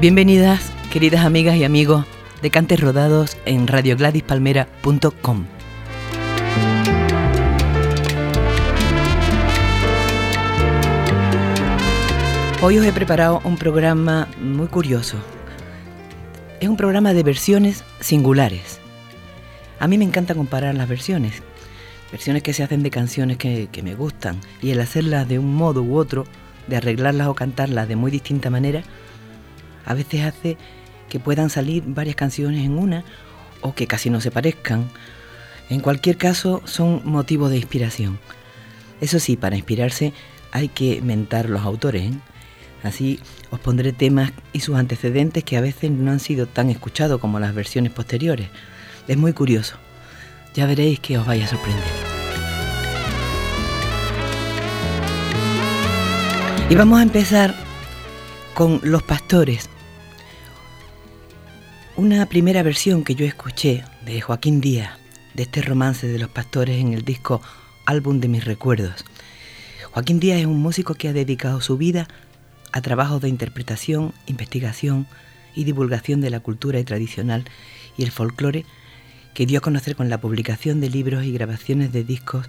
Bienvenidas, queridas amigas y amigos de Cantes Rodados en radiogladispalmera.com. Hoy os he preparado un programa muy curioso. Es un programa de versiones singulares. A mí me encanta comparar las versiones, versiones que se hacen de canciones que, que me gustan, y el hacerlas de un modo u otro, de arreglarlas o cantarlas de muy distinta manera, a veces hace que puedan salir varias canciones en una o que casi no se parezcan. En cualquier caso, son motivos de inspiración. Eso sí, para inspirarse hay que mentar los autores. ¿eh? Así os pondré temas y sus antecedentes que a veces no han sido tan escuchados como las versiones posteriores. Es muy curioso. Ya veréis que os vaya a sorprender. Y vamos a empezar con Los Pastores, una primera versión que yo escuché de Joaquín Díaz, de este romance de los pastores en el disco Álbum de mis recuerdos. Joaquín Díaz es un músico que ha dedicado su vida a trabajos de interpretación, investigación y divulgación de la cultura tradicional y el folclore que dio a conocer con la publicación de libros y grabaciones de discos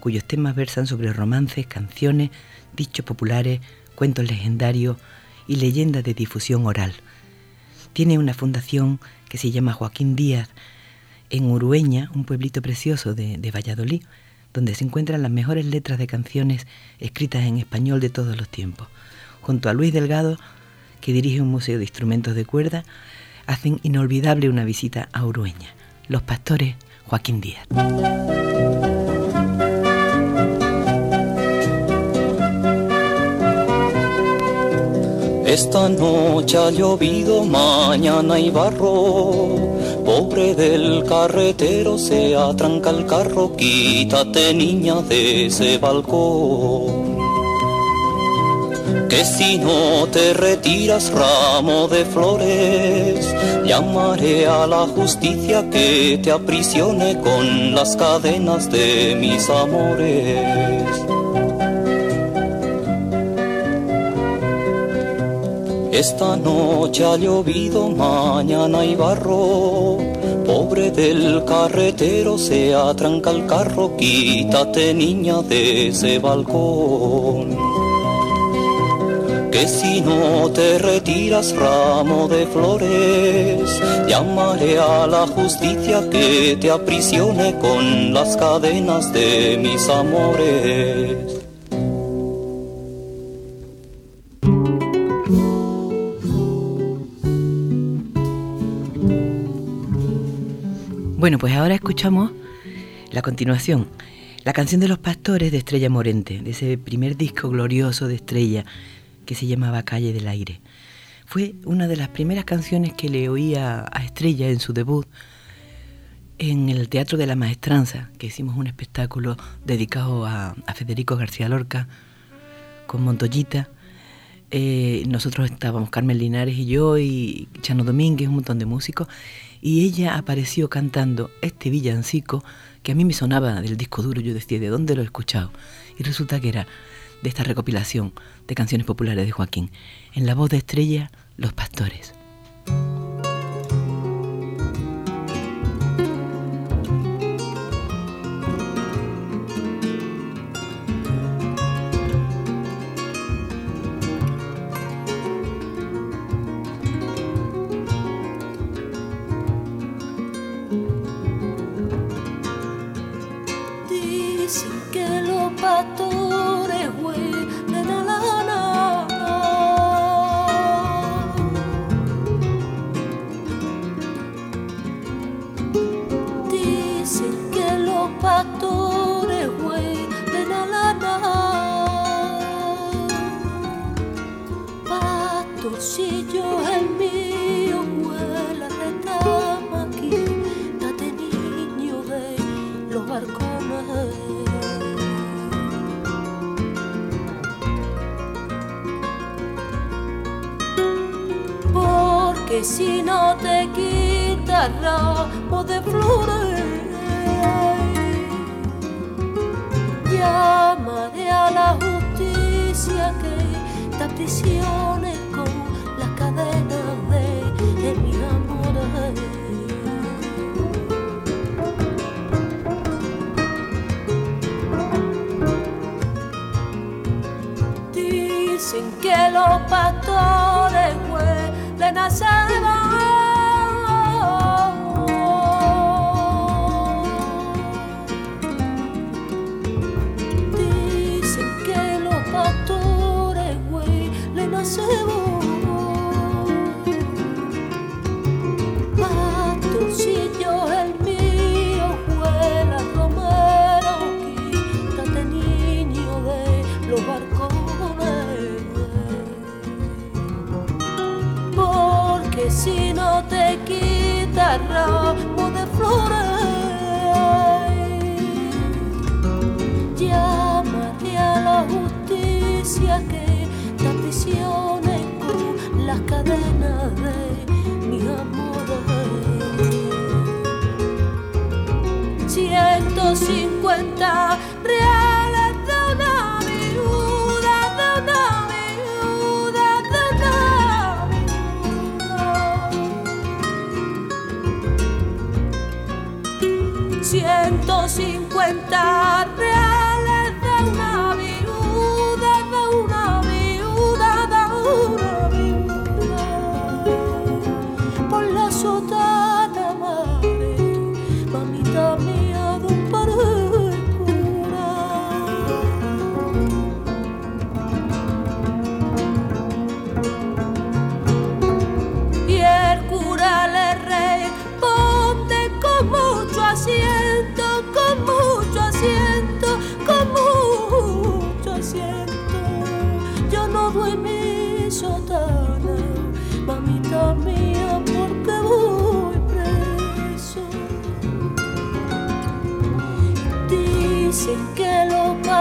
cuyos temas versan sobre romances, canciones, dichos populares, cuentos legendarios y leyendas de difusión oral. Tiene una fundación que se llama Joaquín Díaz en Urueña, un pueblito precioso de, de Valladolid, donde se encuentran las mejores letras de canciones escritas en español de todos los tiempos. Junto a Luis Delgado, que dirige un museo de instrumentos de cuerda, hacen inolvidable una visita a Urueña. Los pastores Joaquín Díaz. Esta noche ha llovido, mañana hay barro. Pobre del carretero, se atranca el carro, quítate niña de ese balcón. Que si no te retiras ramo de flores, llamaré a la justicia que te aprisione con las cadenas de mis amores. Esta noche ha llovido, mañana hay barro. Pobre del carretero, se atranca el carro, quítate niña de ese balcón. Que si no te retiras ramo de flores, llamaré a la justicia que te aprisione con las cadenas de mis amores. Bueno, pues ahora escuchamos la continuación, la canción de los pastores de Estrella Morente, de ese primer disco glorioso de Estrella que se llamaba Calle del Aire. Fue una de las primeras canciones que le oía a Estrella en su debut en el Teatro de la Maestranza, que hicimos un espectáculo dedicado a, Federico García Lorca con Montoyita. Eh, nosotros estábamos Carmen Linares y yo y Chano Domínguez, un montón de músicos, y ella apareció cantando este villancico que a mí me sonaba del disco duro, yo decía, ¿de dónde lo he escuchado? Y resulta que era de esta recopilación de canciones populares de Joaquín, en la voz de Estrella, Los Pastores. Si no te quita ramo de flores. Llamaré a la justicia que te aprisione penas lleva ramo de flores. Llámate a la justicia que te aprisione con las cadenas de mi amor. 150 150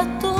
a tu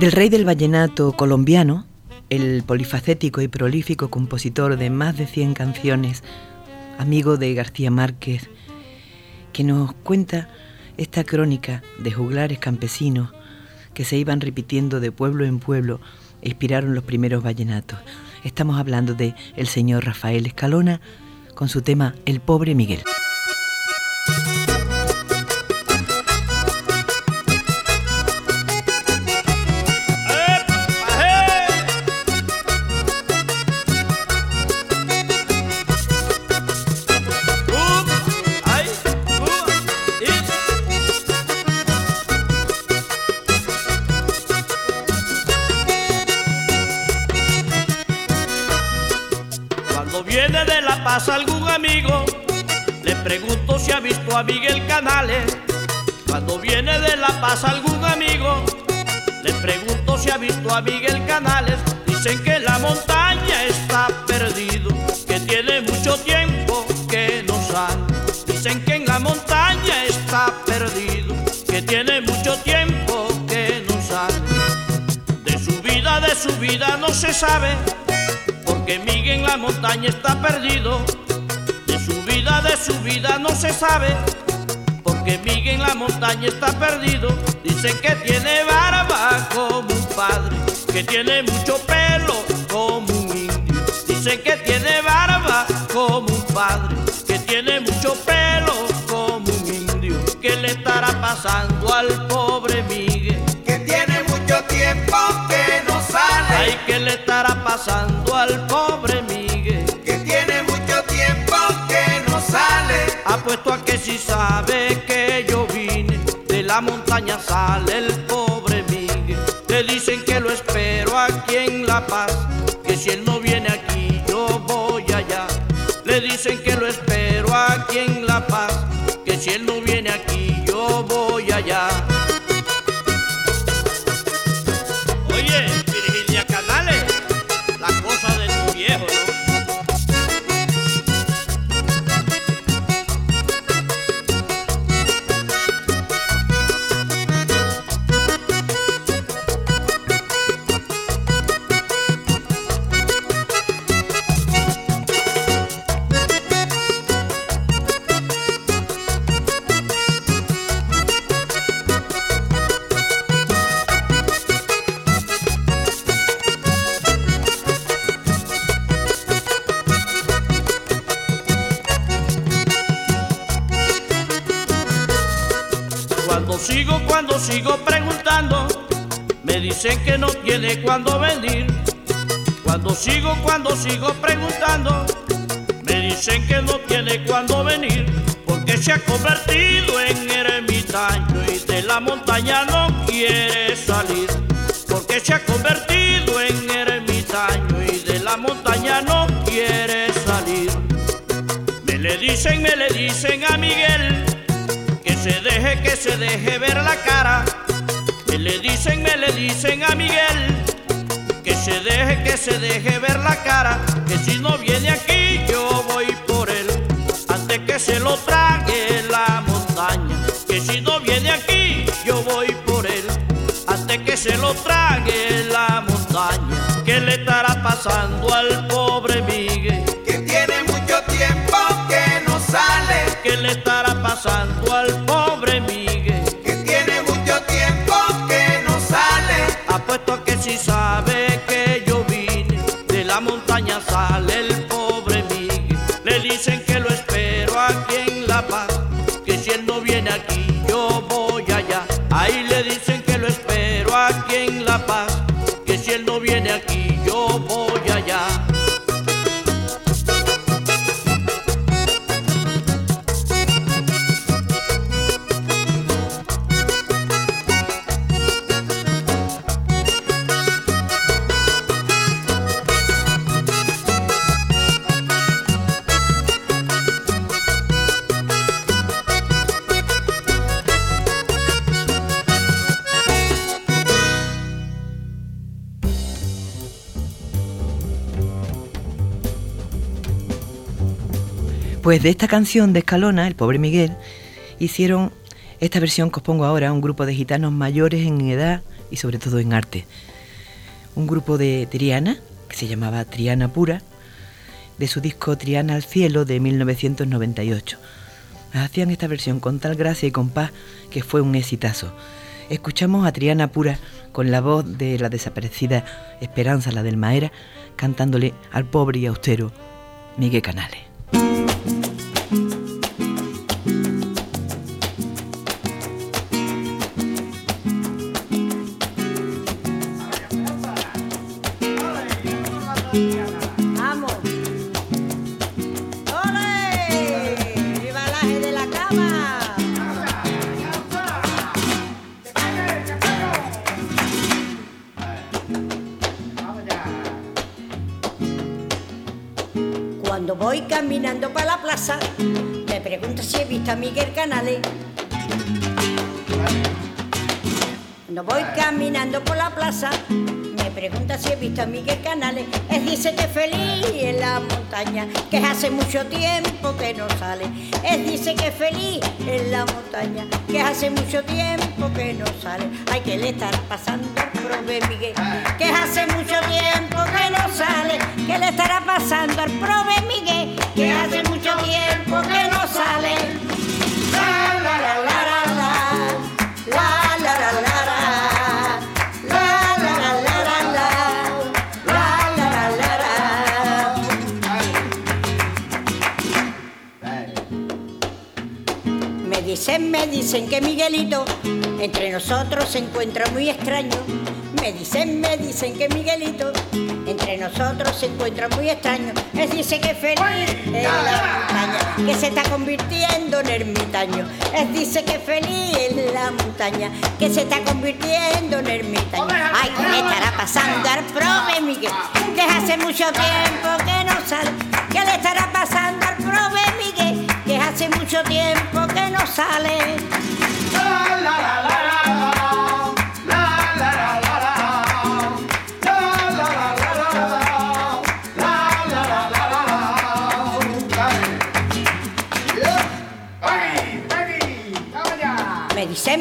Del rey del vallenato colombiano, el polifacético y prolífico compositor de más de 100 canciones, amigo de García Márquez, que nos cuenta esta crónica de juglares campesinos que se iban repitiendo de pueblo en pueblo e inspiraron los primeros vallenatos. Estamos hablando de el señor Rafael Escalona con su tema El pobre Miguel. Miguel Canales. Dicen que la montaña está perdido, que tiene mucho tiempo que no sale. Dicen que en la montaña está perdido, que tiene mucho tiempo que no sale. De su vida, de su vida no se sabe, porque Miguel en la montaña está perdido. De su vida, de su vida no se sabe, porque Miguel en la montaña está perdido. Dicen que tiene barba como un padre, que tiene mucho pelo como un indio. Dicen que tiene barba como un padre, que tiene mucho pelo como un indio. ¿Qué le estará pasando al pobre Miguel? Que tiene mucho tiempo que no sale. Ay, ¿qué le estará pasando al pobre Miguel? Que tiene mucho tiempo que no sale. Apuesto a que si sabe que yo vine de la montaña sale el pobre aquí en La Paz, que si él no viene aquí yo voy allá. Le dicen que lo espero aquí en La Paz, que si él no tiene cuándo venir. Cuando sigo, cuando sigo preguntando, me dicen que no tiene cuándo venir, porque se ha convertido en ermitaño y de la montaña no quiere salir. Porque se ha convertido en ermitaño y de la montaña no quiere salir. Me le dicen, me le dicen a Miguel que se deje, que se deje ver la cara. Me le dicen, me le dicen a Miguel se deje, que se deje ver la cara. Que si no viene aquí yo voy por él antes que se lo trague la montaña. Que si no viene aquí yo voy por él antes que se lo trague la montaña. ¿Qué le estará pasando al pobre Miguel? Que tiene mucho tiempo que no sale. ¿Qué le estará pasando montaña sale el Pues de esta canción de Escalona, el pobre Miguel, hicieron esta versión que os pongo ahora, un grupo de gitanos mayores en edad y sobre todo en arte. Un grupo de Triana, que se llamaba Triana Pura, de su disco Triana al Cielo de 1998. Hacían esta versión con tal gracia y compás que fue un exitazo. Escuchamos a Triana Pura con la voz de la desaparecida Esperanza, la del Maera, cantándole al pobre y austero Miguel Canales. Voy caminando para la plaza, me pregunta si he visto a Miguel Canales. No voy caminando por la plaza, pregunta si he visto a Miguel Canales. Él dice que feliz en la montaña, que hace mucho tiempo que no sale. Él dice que feliz en la montaña, que hace mucho tiempo que no sale. Hay que le estará pasando al prove Miguel, que hace mucho tiempo que no sale. Que le estará pasando al prove Miguel, que hace mucho tiempo que no sale. Me dicen, me dicen que Miguelito entre nosotros se encuentra muy extraño. Me dicen, me dicen que Miguelito entre nosotros se encuentra muy extraño. Él dice que es feliz en la montaña, que se está convirtiendo en ermitaño. Él dice que es feliz en la montaña, que se está convirtiendo en ermitaño. Ay, ¿qué le estará pasando al prove Miguel? Que hace mucho tiempo que no sale. ¿Qué le estará pasando al prove Miguel? hace mucho tiempo que no sale.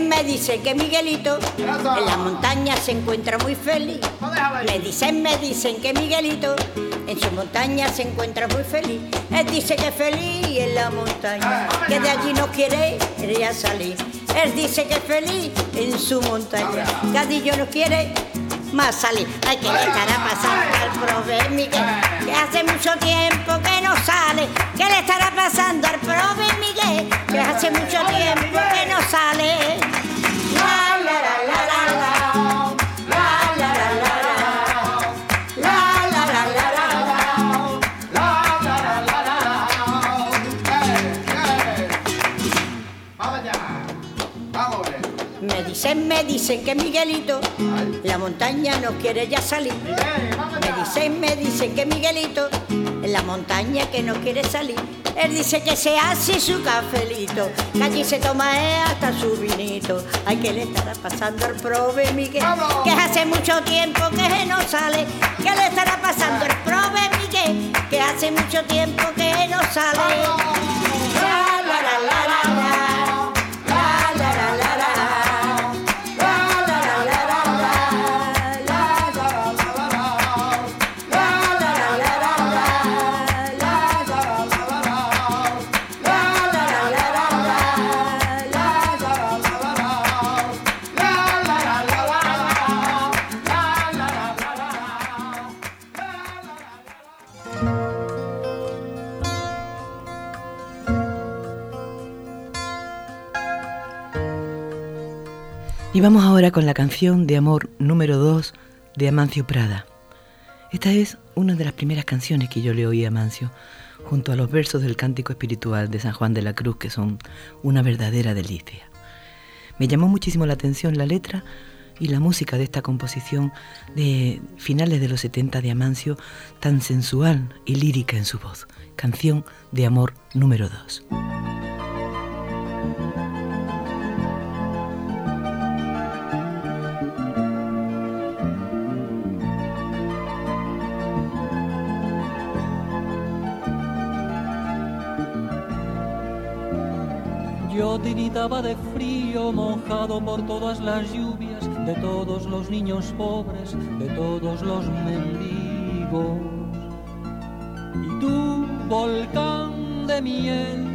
Me dicen que Miguelito en la montaña se encuentra muy feliz. Me dicen, me dicen que Miguelito en su montaña se encuentra muy feliz. Él dice que es feliz en la montaña, que de allí no quiere ya salir. Él dice que es feliz en su montaña, que allí yo no quiere más salir. Hay que le estará pasando al prove Miguel, que hace mucho tiempo que no sale. ¿Qué le estará pasando al prove Miguel? Que hace mucho tiempo me dicen que Miguelito la montaña no quiere ya salir. Me dicen, me dicen que Miguelito en la montaña que no quiere salir. Él dice que se hace su cafelito, que allí se toma hasta su vinito. Ay, que le estará pasando al prove Miguel, que hace mucho tiempo que no sale. ¿Qué le estará pasando al prove Miguel, que hace mucho tiempo que no sale. La, la, la. Y vamos ahora con la canción de amor número 2 de Amancio Prada. Esta es una de las primeras canciones que yo le oí a Amancio, junto a los versos del cántico espiritual de San Juan de la Cruz, que son una verdadera delicia. Me llamó muchísimo la atención la letra y la música de esta composición de finales de los 70 de Amancio, tan sensual y lírica en su voz. Canción de amor número 2. Yo tiritaba de frío, mojado por todas las lluvias, de todos los niños pobres, de todos los mendigos. Y tú, volcán de miel,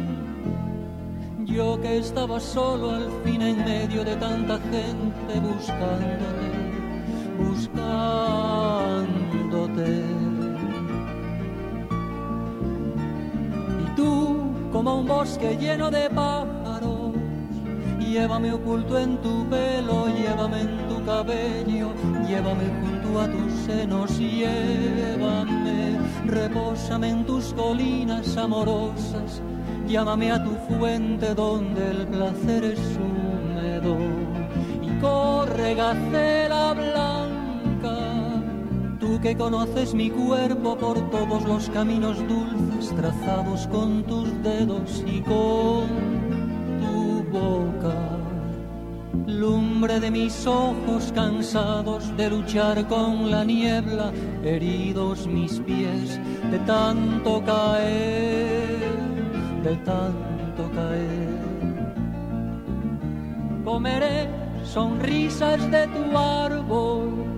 yo que estaba solo al fin en medio de tanta gente buscándote, buscándote. Y tú, como un bosque lleno de pájaros, llévame oculto en tu pelo, llévame en tu cabello, llévame junto a tus senos, llévame, repósame en tus colinas amorosas, llámame a tu fuente donde el placer es húmedo y corre gacela blanca, tú que conoces mi cuerpo por todos los caminos dulces trazados con tus dedos y con tu boca. Lumbre de mis ojos cansados de luchar con la niebla, heridos mis pies de tanto caer, de tanto caer. Comeré sonrisas de tu árbol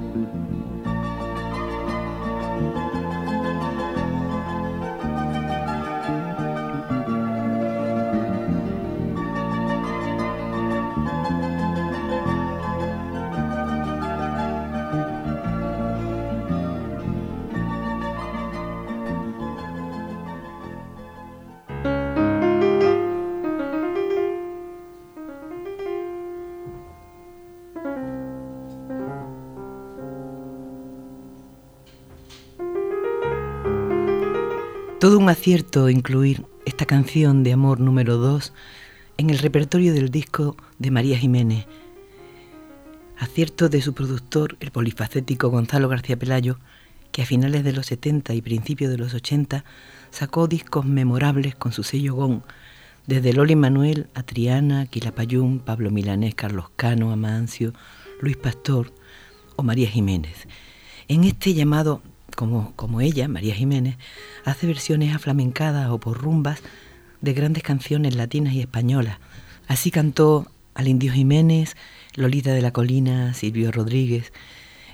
Todo un acierto incluir esta canción de amor número 2 en el repertorio del disco de María Jiménez. Acierto de su productor, el polifacético Gonzalo García Pelayo, que a finales de los 70 y principios de los 80 sacó discos memorables con su sello GON, desde Loli Manuel a Triana, Quilapayún, Pablo Milanés, Carlos Cano, Amancio, Luis Pastor o María Jiménez. En este llamado como, ella, María Jiménez, hace versiones aflamencadas o por rumbas de grandes canciones latinas y españolas. Así cantó al Indio Jiménez, Lolita de la Colina, Silvio Rodríguez.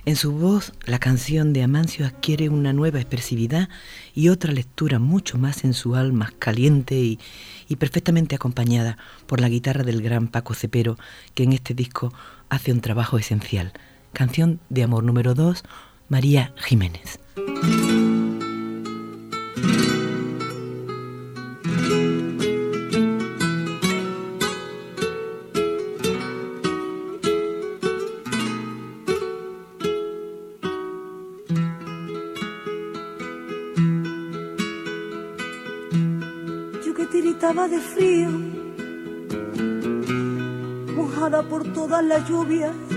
En su voz, la canción de Amancio adquiere una nueva expresividad y otra lectura mucho más sensual, más caliente y, y perfectamente acompañada por la guitarra del gran Paco Cepero, que en este disco hace un trabajo esencial. Canción de amor número 2, María Jiménez. Yo que tiritaba de frío, mojada por todas las lluvias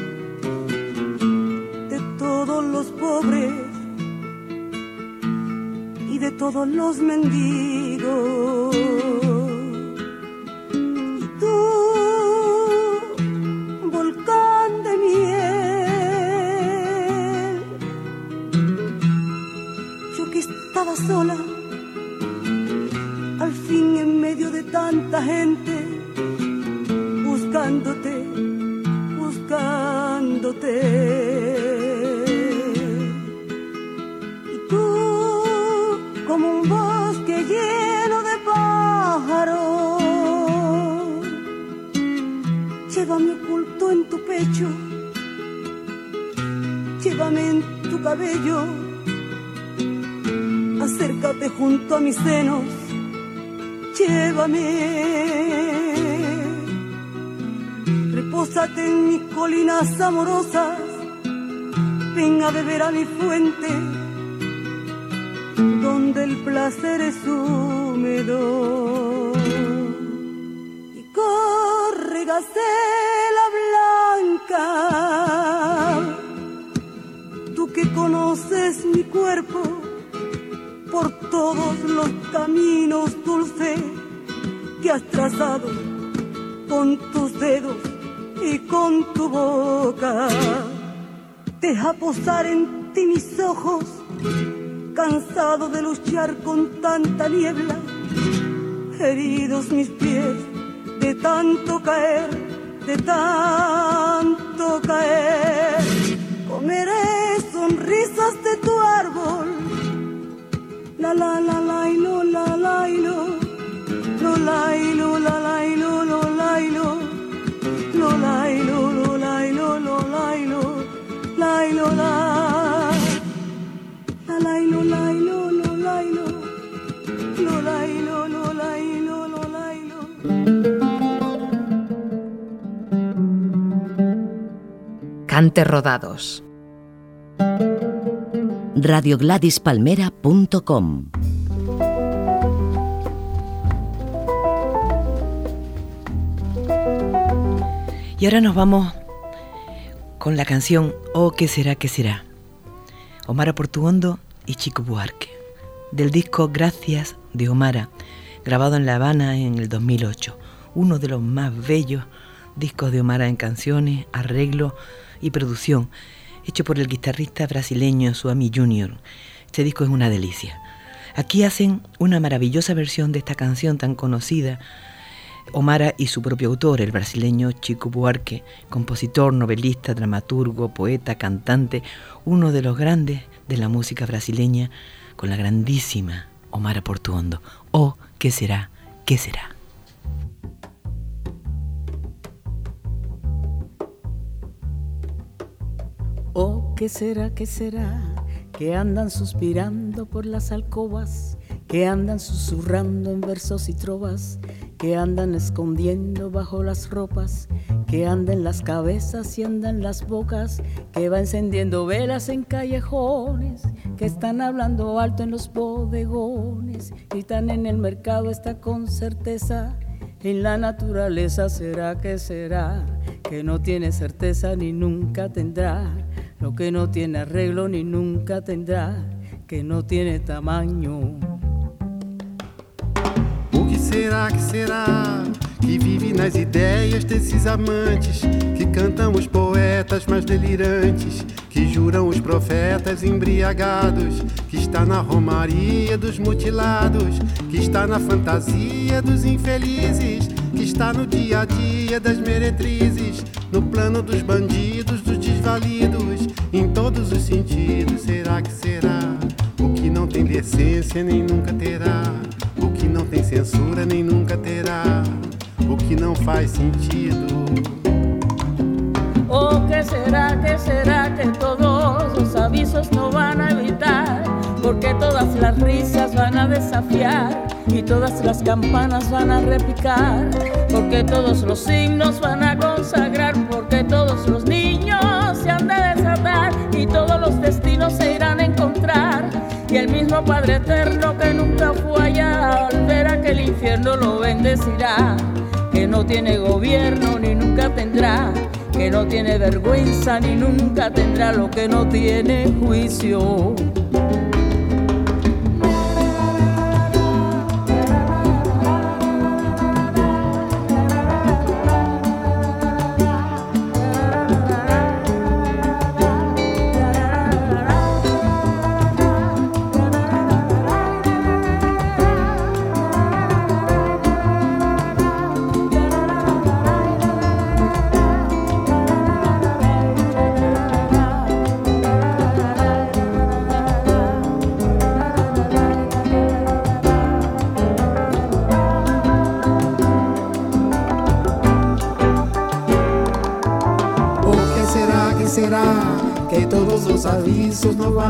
todos los mendigos. Y tú, volcán de miel, yo que estaba sola, al fin en medio de tanta gente, buscándote, buscándote. Llévame en tu cabello, acércate junto a mis senos, llévame. Repósate en mis colinas amorosas, ven a beber a mi fuente, donde el placer es húmedo. Corre, blanca, tú que conoces mi cuerpo por todos los caminos dulces que has trazado con tus dedos y con tu boca. Deja posar en ti mis ojos, cansado de luchar con tanta niebla, heridos mis pies de tanto caer de tanto caer. Comeré sonrisas de tu árbol. La la la la y lo la la y lo. Lo la y lo la la Cantes rodados. radiogladispalmera.com Y ahora nos vamos con la canción Oh, ¿qué será, qué será? Omara Portuondo y Chico Buarque, del disco Gracias de Omara, grabado en La Habana en el 2008, uno de los más bellos discos de Omara en canciones, arreglo y producción, hecho por el guitarrista brasileño Suami Jr. Este disco es una delicia. Aquí hacen una maravillosa versión de esta canción tan conocida Omara y su propio autor, el brasileño Chico Buarque, compositor, novelista, dramaturgo, poeta, cantante, uno de los grandes de la música brasileña, con la grandísima Omara Portuondo. Oh, ¿qué será? ¿Qué será? Oh, ¿qué será? ¿Qué será? Que andan suspirando por las alcobas, que andan susurrando en versos y trovas que andan escondiendo bajo las ropas, que andan las cabezas y andan las bocas, que va encendiendo velas en callejones, que están hablando alto en los bodegones, y están en el mercado está con certeza. En la naturaleza será que será, que no tiene certeza ni nunca tendrá, lo que no tiene arreglo ni nunca tendrá, que no tiene tamaño será que será que vive nas ideias desses amantes que cantam os poetas mais delirantes, que juram os profetas embriagados, que está na romaria dos mutilados, que está na fantasia dos infelizes, que está no dia a dia das meretrizes, no plano dos bandidos, dos desvalidos, em todos os sentidos. Será que será o que não tem decência nem nunca terá? Tem censura nem nunca terá, o que não faz sentido. Oh, que será, que será que todos los avisos no van a evitar? Porque todas las risas van a desafiar y todas las campanas van a repicar. Porque todos los signos van a consagrar, porque todos los niños se han de desatar y todos los destinos se irán a encontrar y el mismo Padre Eterno que nunca fue allá, al ver aquel infierno lo bendecirá, que no tiene gobierno ni nunca tendrá, que no tiene vergüenza ni nunca tendrá lo que no tiene juicio.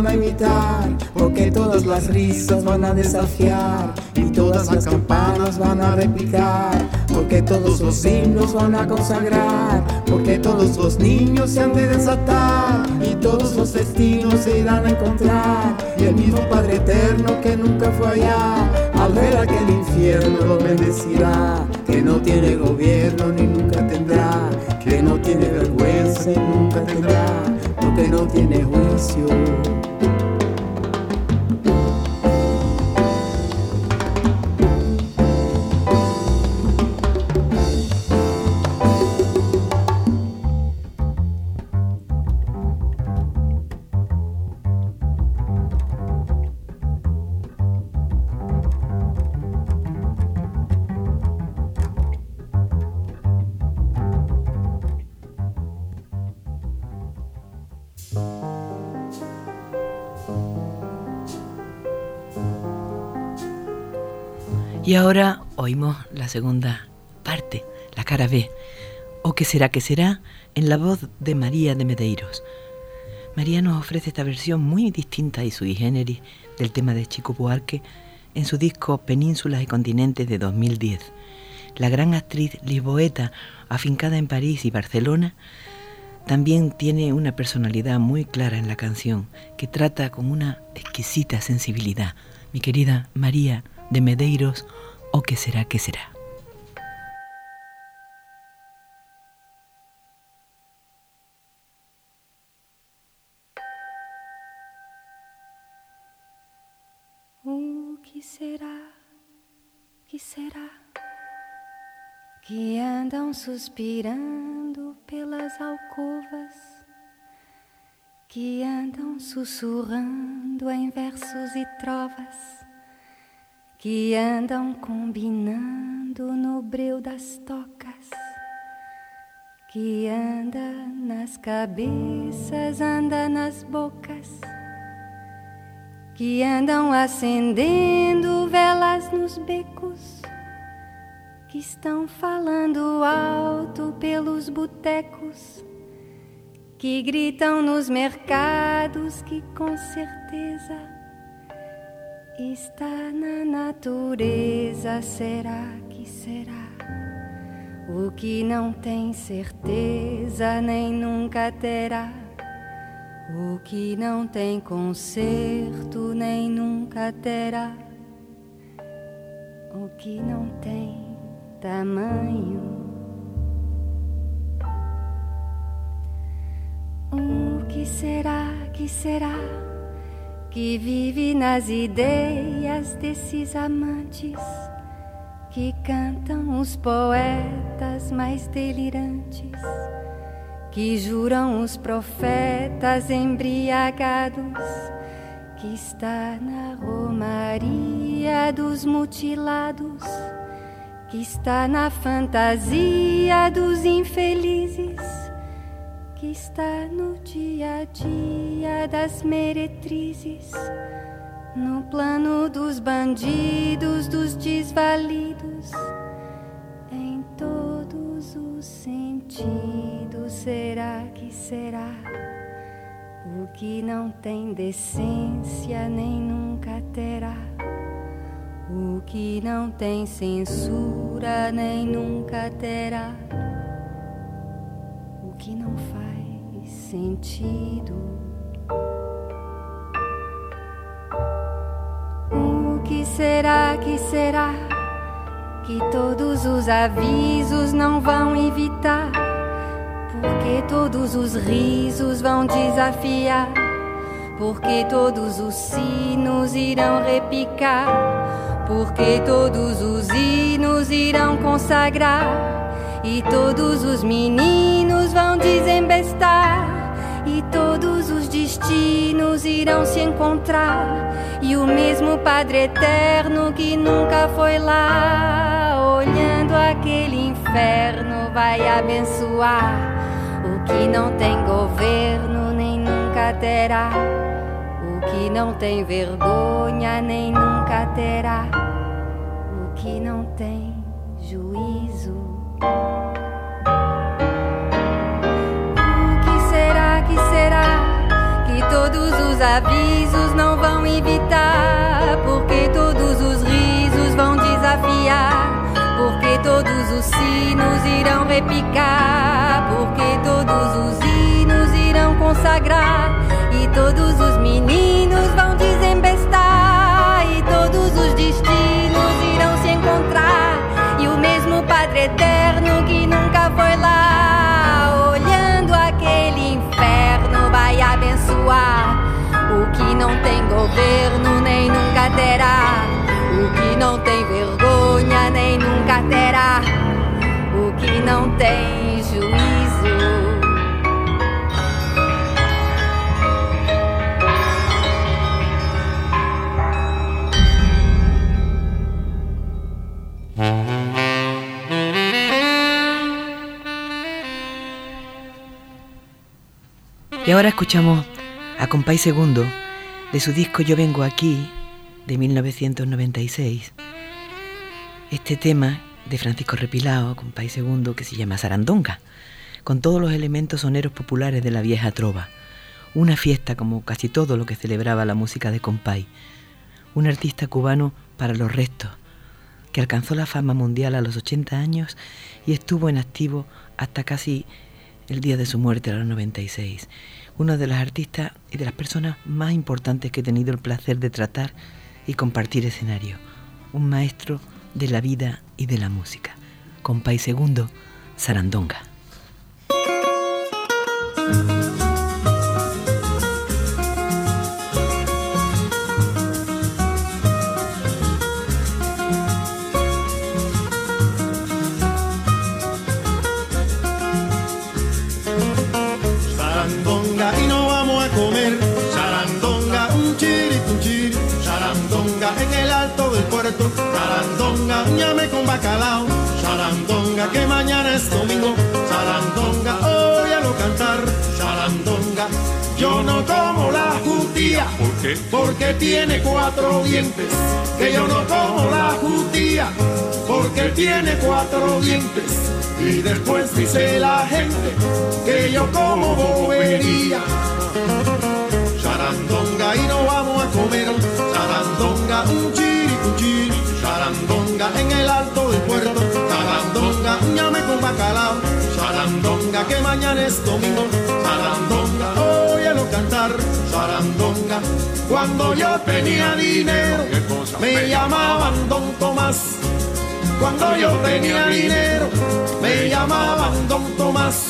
A imitar, porque todas las risas van a desafiar y todas las campanas van a replicar, porque todos los himnos van a consagrar, porque todos los niños se han de desatar y todos los destinos se irán a encontrar y el mismo Padre Eterno que nunca fue allá, al ver aquel infierno lo bendecirá, que no tiene gobierno ni nunca tendrá, que no tiene vergüenza ni nunca tendrá que no tiene juicio. Y ahora oímos la segunda parte, la cara B, o qué será que será, en la voz de María de Medeiros. María nos ofrece esta versión muy distinta y sui generis del tema de Chico Buarque en su disco Penínsulas y Continentes de 2010. La gran actriz lisboeta, afincada en París y Barcelona, también tiene una personalidad muy clara en la canción, que trata con una exquisita sensibilidad. Mi querida María de Medeiros, o que será que será. Oh, o que será, que será que andam suspirando pelas alcovas? que andam sussurrando em versos e trovas que andam combinando no breu das tocas, que anda nas cabeças, anda nas bocas que andam acendendo velas nos becos, que estão falando alto pelos botecos, que gritam nos mercados, que com certeza está na natureza. Será que será? O que não tem certeza nem nunca terá o que não tem conserto nem nunca terá, o que não tem tamanho. O que será, que será, que vive nas ideias desses amantes que cantam os poetas mais delirantes? que juram os profetas embriagados, que está na romaria dos mutilados, que está na fantasia dos infelizes, está no dia a dia das meretrizes, no plano dos bandidos, dos desvalidos, em todos os sentidos será que será? O que não tem decência nem nunca terá. O que não tem censura nem nunca terá. O que não faz sentido. O que será que será? Que todos os avisos não vão evitar porque todos os risos vão desafiar, porque todos os sinos irão repicar, porque todos os hinos irão consagrar, e todos os meninos vão desembestar, e todos os destinos irão se encontrar, e o mesmo Padre Eterno que nunca foi lá, olhando aquele inferno, vai abençoar. Que não tem governo nem nunca terá, o que não tem vergonha nem nunca terá, o que não os avisos não vão evitar, porque todos os risos vão desafiar? porque todos os sinos irão repicar, porque todos os hinos irão consagrar, e todos os meninos vão desembestar, e todos os destinos irão se encontrar, e o mesmo Padre Eterno governo nem nunca terá. O que não tem vergonha nem nunca terá, o que não tem juízo. Y ahora escuchamos a Compay Segundo de su disco Yo Vengo Aquí, de 1996. Este tema de Francisco Repilao, con País Segundo, que se llama Sarandonga, con todos los elementos soneros populares de la vieja trova. Una fiesta como casi todo lo que celebraba la música de Compay. Un artista cubano para los restos, que alcanzó la fama mundial a los 80 años y estuvo en activo hasta casi el día de su muerte a los 96. Uno de los artistas y de las personas más importantes que he tenido el placer de tratar y compartir escenario. Un maestro de la vida y de la música. Con País Segundo, Sarandonga. Porque tiene cuatro dientes. Que yo no como la judía. Porque tiene cuatro dientes. Y después dice la gente que yo como bobería. Sarandonga y no vamos a comer. Sarandonga, un chiri. Sarandonga en el alto del puerto. Sarandonga, ñame con bacalao. Sarandonga que mañana es domingo. Sarandonga, cantar. Sarandonga, cuando yo tenía dinero, me llamaban Don Tomás. Cuando yo tenía dinero, me llamaban Don Tomás.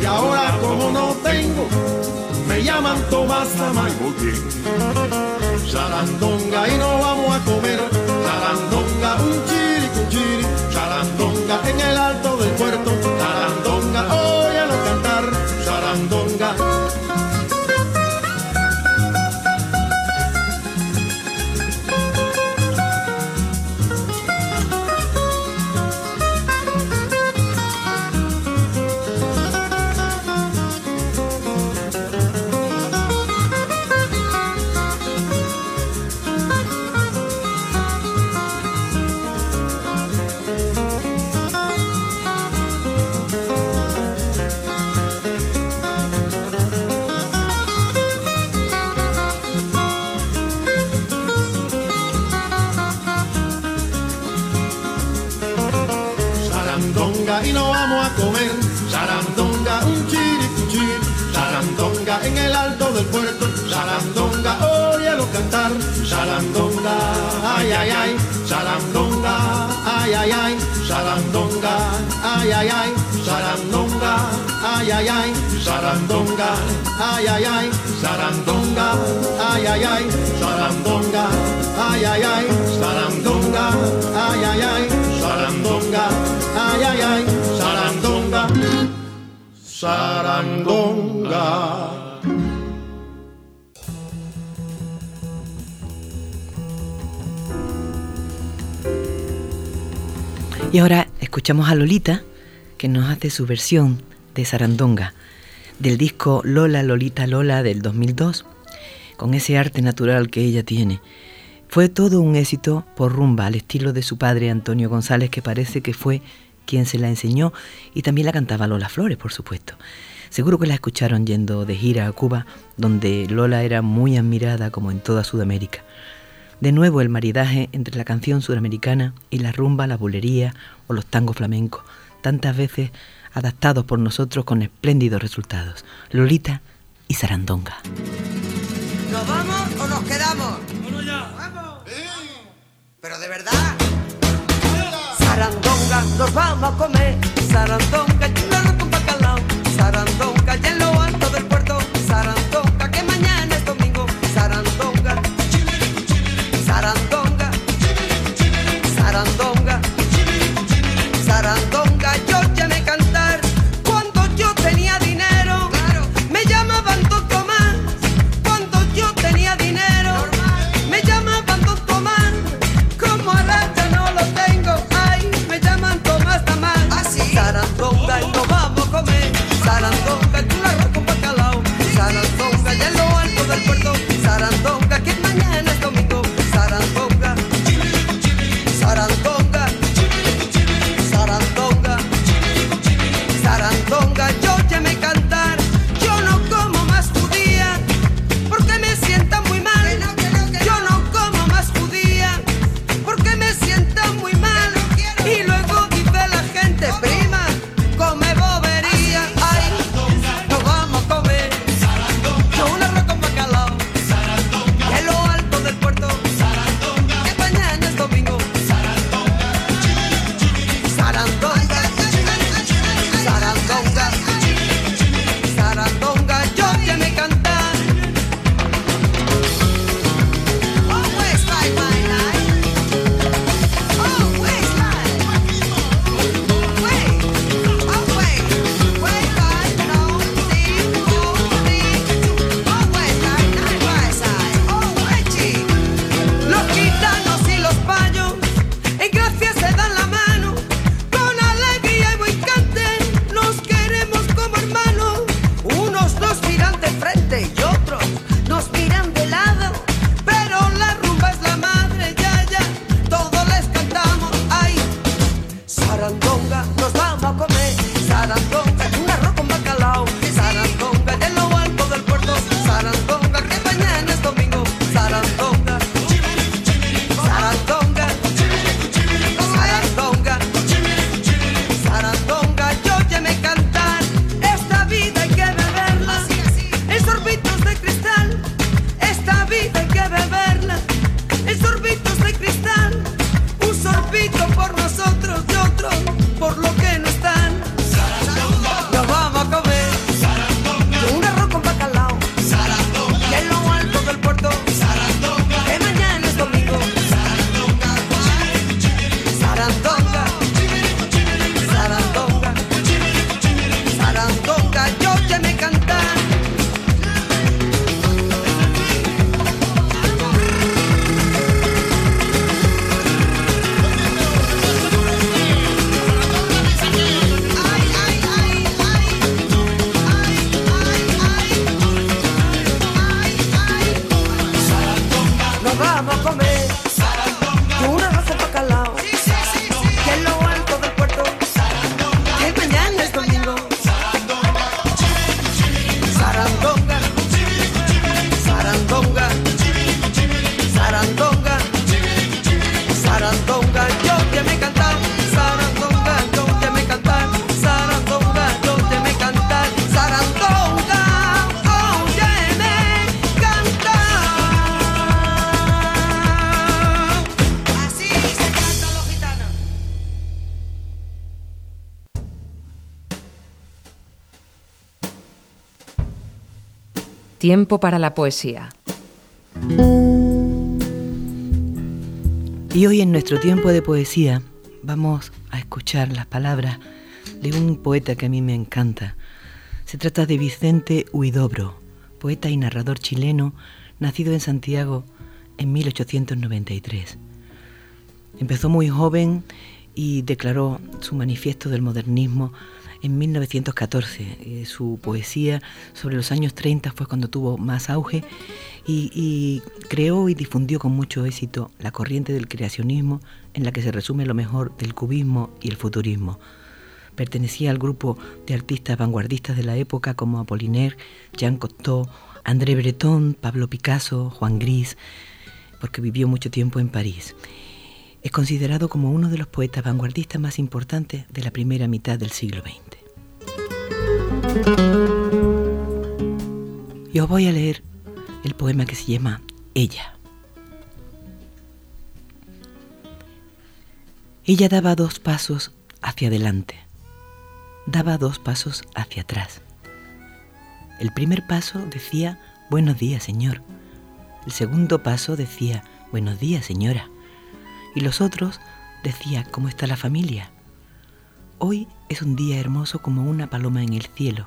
Y ahora como no tengo, me llaman Tomás Tamay. Sarandonga y no vamos a comer. Ay, ay, ay. Sarandonga, ay, ay, ay. Sarandonga, ay, ay, ay. Sarandonga, ay, ay, ay. Sarandonga, ay, ay, ay. Sarandonga, ay, ay, ay. Sarandonga, ay, ay, ay. Sarandonga, sarandonga. Y ahora escuchamos a Lolita, que nos hace su versión de Sarandonga, del disco Lola, Lolita, Lola del 2002, con ese arte natural que ella tiene. Fue todo un éxito por rumba, al estilo de su padre Antonio González, que parece que fue quien se la enseñó, y también la cantaba Lola Flores, por supuesto. Seguro que la escucharon yendo de gira a Cuba, donde Lola era muy admirada como en toda Sudamérica. De nuevo el maridaje entre la canción sudamericana y la rumba, la bulería o los tangos flamencos, tantas veces adaptados por nosotros con espléndidos resultados. Lolita y Sarandonga. ¿Nos vamos o nos quedamos? ¡Vamos! Pero de verdad. Sarandonga, nos vamos a comer. Sarandonga, chulano con bacalao. Sarandonga, Tiempo para la poesía. Y hoy en nuestro tiempo de poesía vamos a escuchar las palabras de un poeta que a mí me encanta. Se trata de Vicente Huidobro, poeta y narrador chileno, nacido en Santiago en 1893. Empezó muy joven y declaró su manifiesto del modernismo en 1914. Eh, su poesía sobre los años 30 fue cuando tuvo más auge y, creó y difundió con mucho éxito la corriente del creacionismo en la que se resume lo mejor del cubismo y el futurismo. Pertenecía al grupo de artistas vanguardistas de la época como Apollinaire, Jean Cocteau, André Breton, Pablo Picasso, Juan Gris, porque vivió mucho tiempo en París. Es considerado como uno de los poetas vanguardistas más importantes de la primera mitad del siglo XX. Y os voy a leer el poema que se llama Ella. Ella daba dos pasos hacia adelante, daba dos pasos hacia atrás. El primer paso decía, buenos días, señor. El segundo paso decía, buenos días, señora y los otros decía, ¿cómo está la familia? Hoy es un día hermoso como una paloma en el cielo.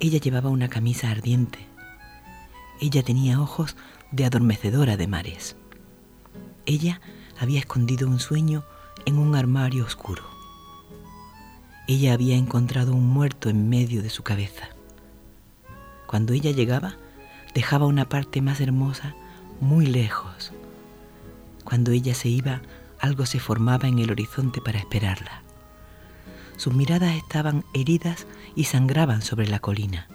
Ella llevaba una camisa ardiente. Ella tenía ojos de adormecedora de mares. Ella había escondido un sueño en un armario oscuro. Ella había encontrado un muerto en medio de su cabeza. Cuando ella llegaba, dejaba una parte más hermosa muy lejos, cuando ella se iba, algo se formaba en el horizonte para esperarla. Sus miradas estaban heridas y sangraban sobre la colina.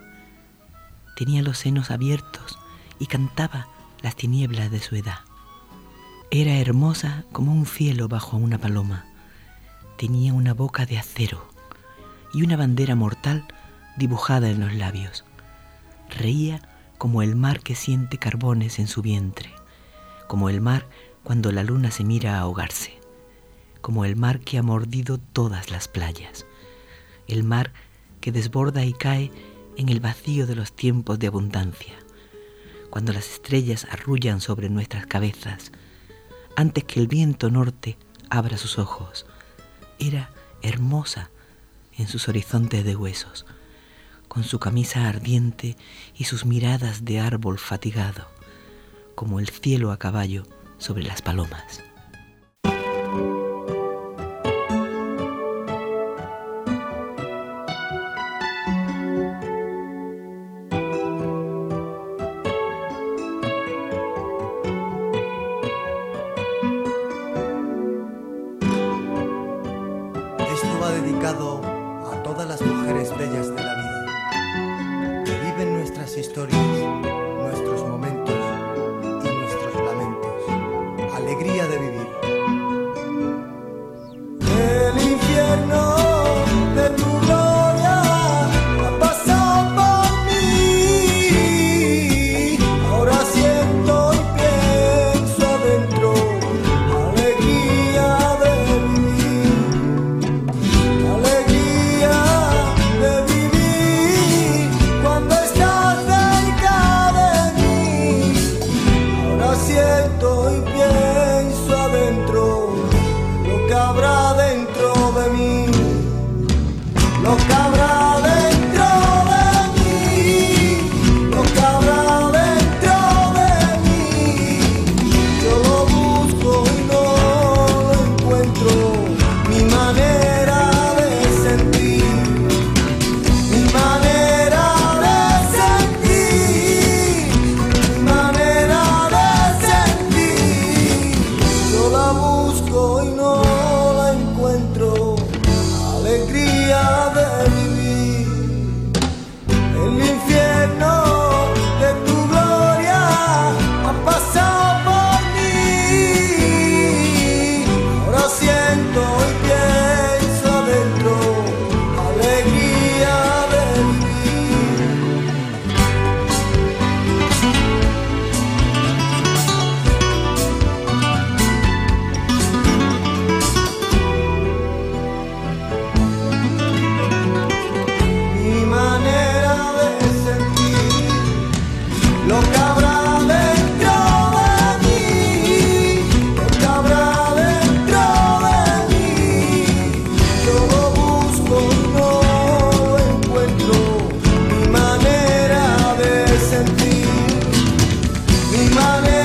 Tenía los senos abiertos y cantaba las tinieblas de su edad. Era hermosa como un cielo bajo una paloma. Tenía una boca de acero y una bandera mortal dibujada en los labios. Reía como el mar que siente carbones en su vientre, como el mar cuando la luna se mira a ahogarse, como el mar que ha mordido todas las playas, el mar que desborda y cae en el vacío de los tiempos de abundancia, cuando las estrellas arrullan sobre nuestras cabezas, antes que el viento norte abra sus ojos, era hermosa en sus horizontes de huesos, con su camisa ardiente y sus miradas de árbol fatigado, como el cielo a caballo sobre las palomas. money.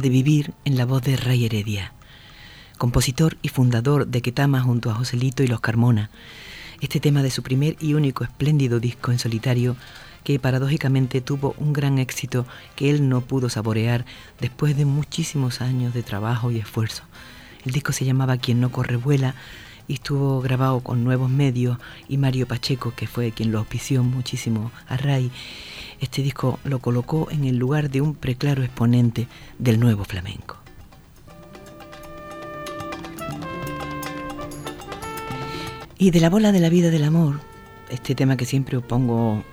De Vivir en la voz de Ray Heredia, compositor y fundador de Ketama junto a Joselito y los Carmona. Este tema de su primer y único espléndido disco en solitario que paradójicamente tuvo un gran éxito que él no pudo saborear después de muchísimos años de trabajo y esfuerzo. El disco se llamaba Quien no corre vuela y estuvo grabado con nuevos medios y Mario Pacheco, que fue quien lo auspició muchísimo a Ray, este disco lo colocó en el lugar de un preclaro exponente del nuevo flamenco. Y de la bola de la vida del amor, este tema que siempre pongo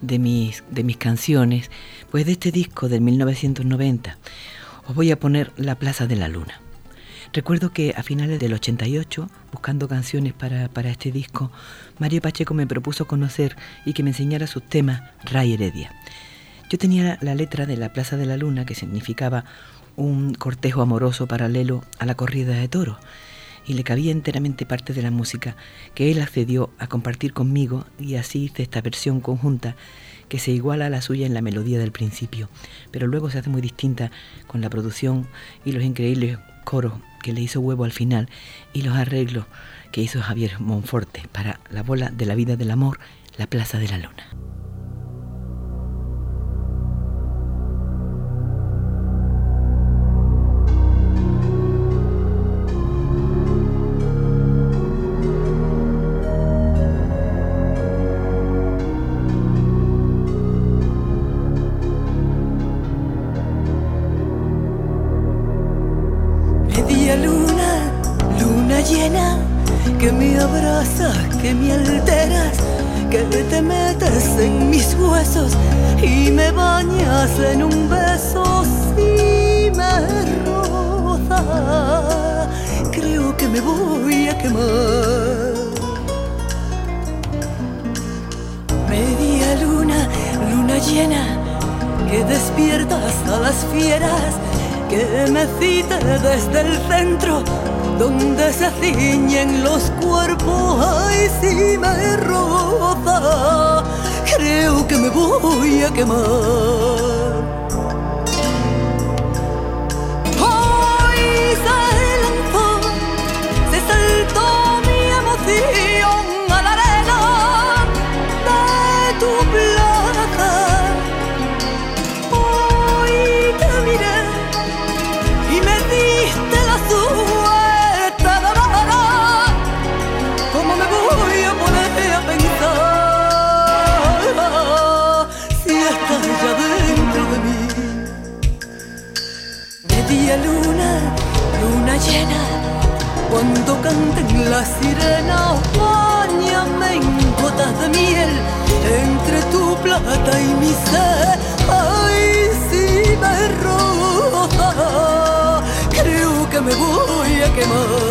de mis, de mis canciones, pues de este disco del 1990, os voy a poner La Plaza de la Luna. Recuerdo que a finales del 88, buscando canciones para, para este disco, Mario Pacheco me propuso conocer y que me enseñara sus temas Ray Heredia. Yo tenía la letra de la Plaza de la Luna, que significaba un cortejo amoroso paralelo a la corrida de toros, y le cabía enteramente parte de la música que él accedió a compartir conmigo y así hice esta versión conjunta que se iguala a la suya en la melodía del principio, pero luego se hace muy distinta con la producción y los increíbles coros que le hizo huevo al final y los arreglos que hizo Javier Monforte para la bola de la vida del amor, la Plaza de la Luna. Voy a quemar. Sirenas, bañame en gotas de miel entre tu plata y mi sed. Ay, si me creo que me voy a quemar.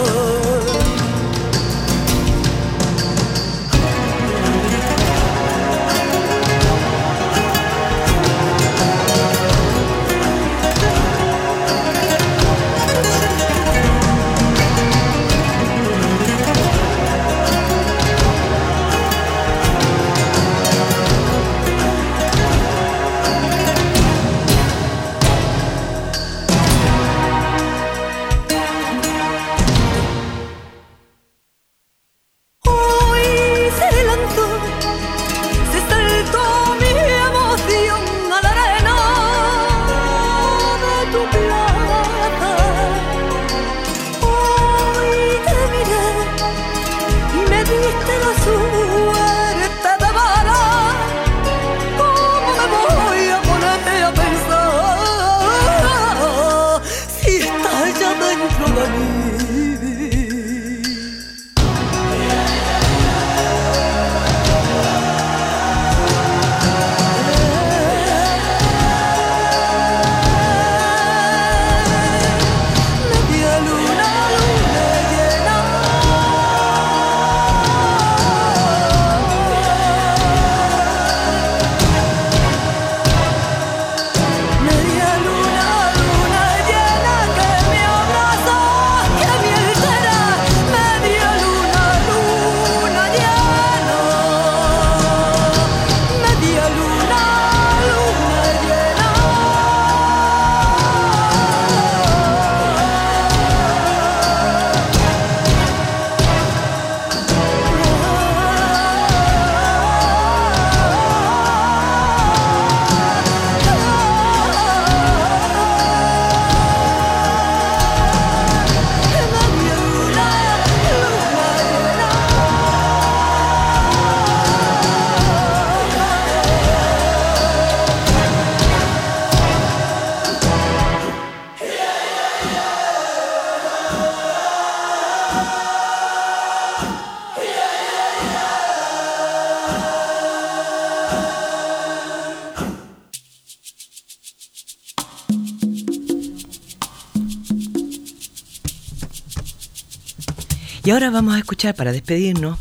Ahora vamos a escuchar, para despedirnos,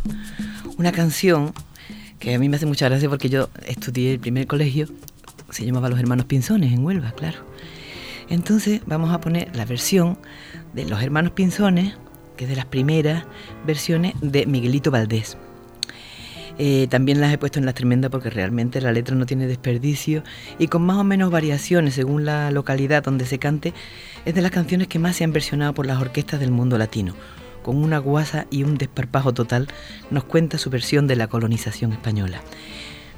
una canción que a mí me hace mucha gracia porque yo estudié el primer colegio, se llamaba Los Hermanos Pinzones, en Huelva, claro. Entonces vamos a poner la versión de Los Hermanos Pinzones, que es de las primeras versiones de Miguelito Valdés. Eh, también las he puesto en las tremendas porque realmente la letra no tiene desperdicio y con más o menos variaciones según la localidad donde se cante, es de las canciones que más se han versionado por las orquestas del mundo latino. Con una guasa y un desparpajo total, nos cuenta su versión de la colonización española.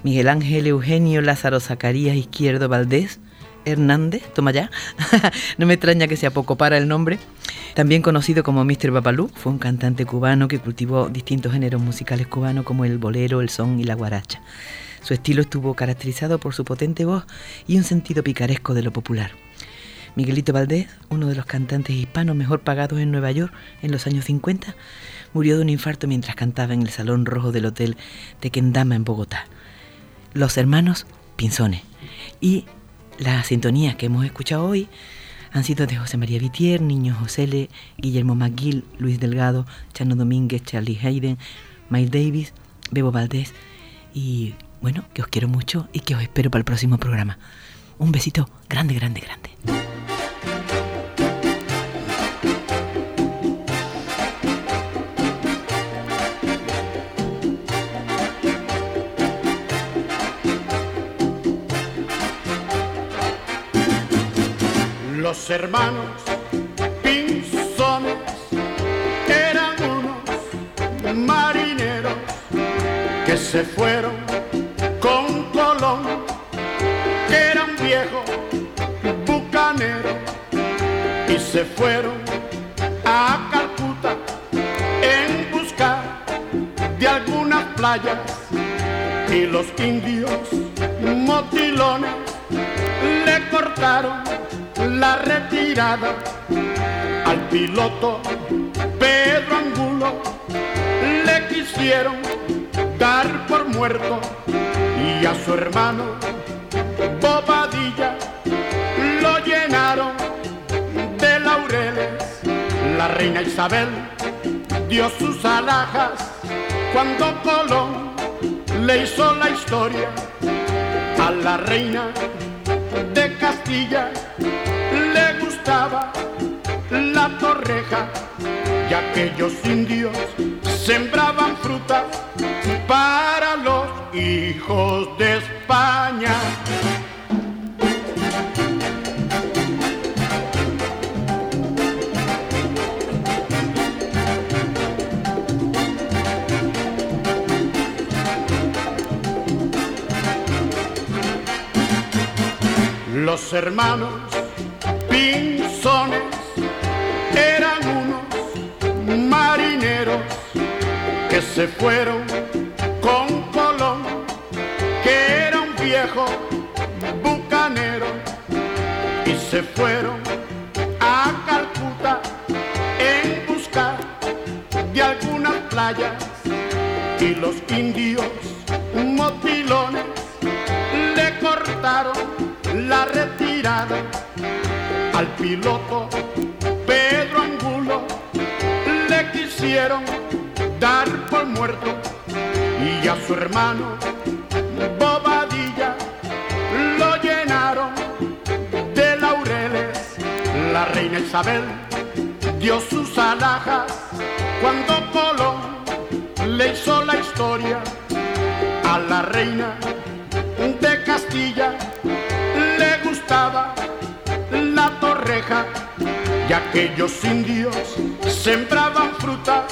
Miguel Ángel Eugenio Lázaro Zacarías Izquierdo Valdés Hernández, toma ya, no me extraña que sea poco para el nombre, también conocido como Mr. Bapalú, fue un cantante cubano que cultivó distintos géneros musicales cubanos como el bolero, el son y la guaracha. Su estilo estuvo caracterizado por su potente voz y un sentido picaresco de lo popular. Miguelito Valdés, uno de los cantantes hispanos mejor pagados en Nueva York en los años 50, murió de un infarto mientras cantaba en el Salón Rojo del Hotel de Kendama en Bogotá. Los hermanos Pinzones. Y las sintonías que hemos escuchado hoy han sido de José María Vitier, Niño José Le, Guillermo McGill, Luis Delgado, Chano Domínguez, Charlie Hayden, Miles Davis, Bebo Valdés y bueno, que os quiero mucho y que os espero para el próximo programa. Un besito grande, grande, grande. Los hermanos Pinzones eran unos marineros que se fueron con Colón, que era un viejo bucanero, y se fueron a Calcuta en busca de algunas playas y los indios motilones le cortaron la retirada al piloto Pedro Angulo le quisieron dar por muerto y a su hermano Bobadilla lo llenaron de laureles. La reina Isabel dio sus alhajas cuando Colón le hizo la historia a la reina de Castilla la torreja y aquellos indios sembraban frutas para los hijos de España. Los hermanos Pinzones eran unos marineros que se fueron con Colón, que era un viejo bucanero, y se fueron a Calcuta en busca de algunas playas y los indios motilones le cortaron la retirada piloto Pedro Angulo le quisieron dar por muerto y a su hermano Bobadilla lo llenaron de laureles. La reina Isabel dio sus alhajas cuando Colón le hizo la historia a la reina de Castilla torreja y aquellos indios sembraban frutas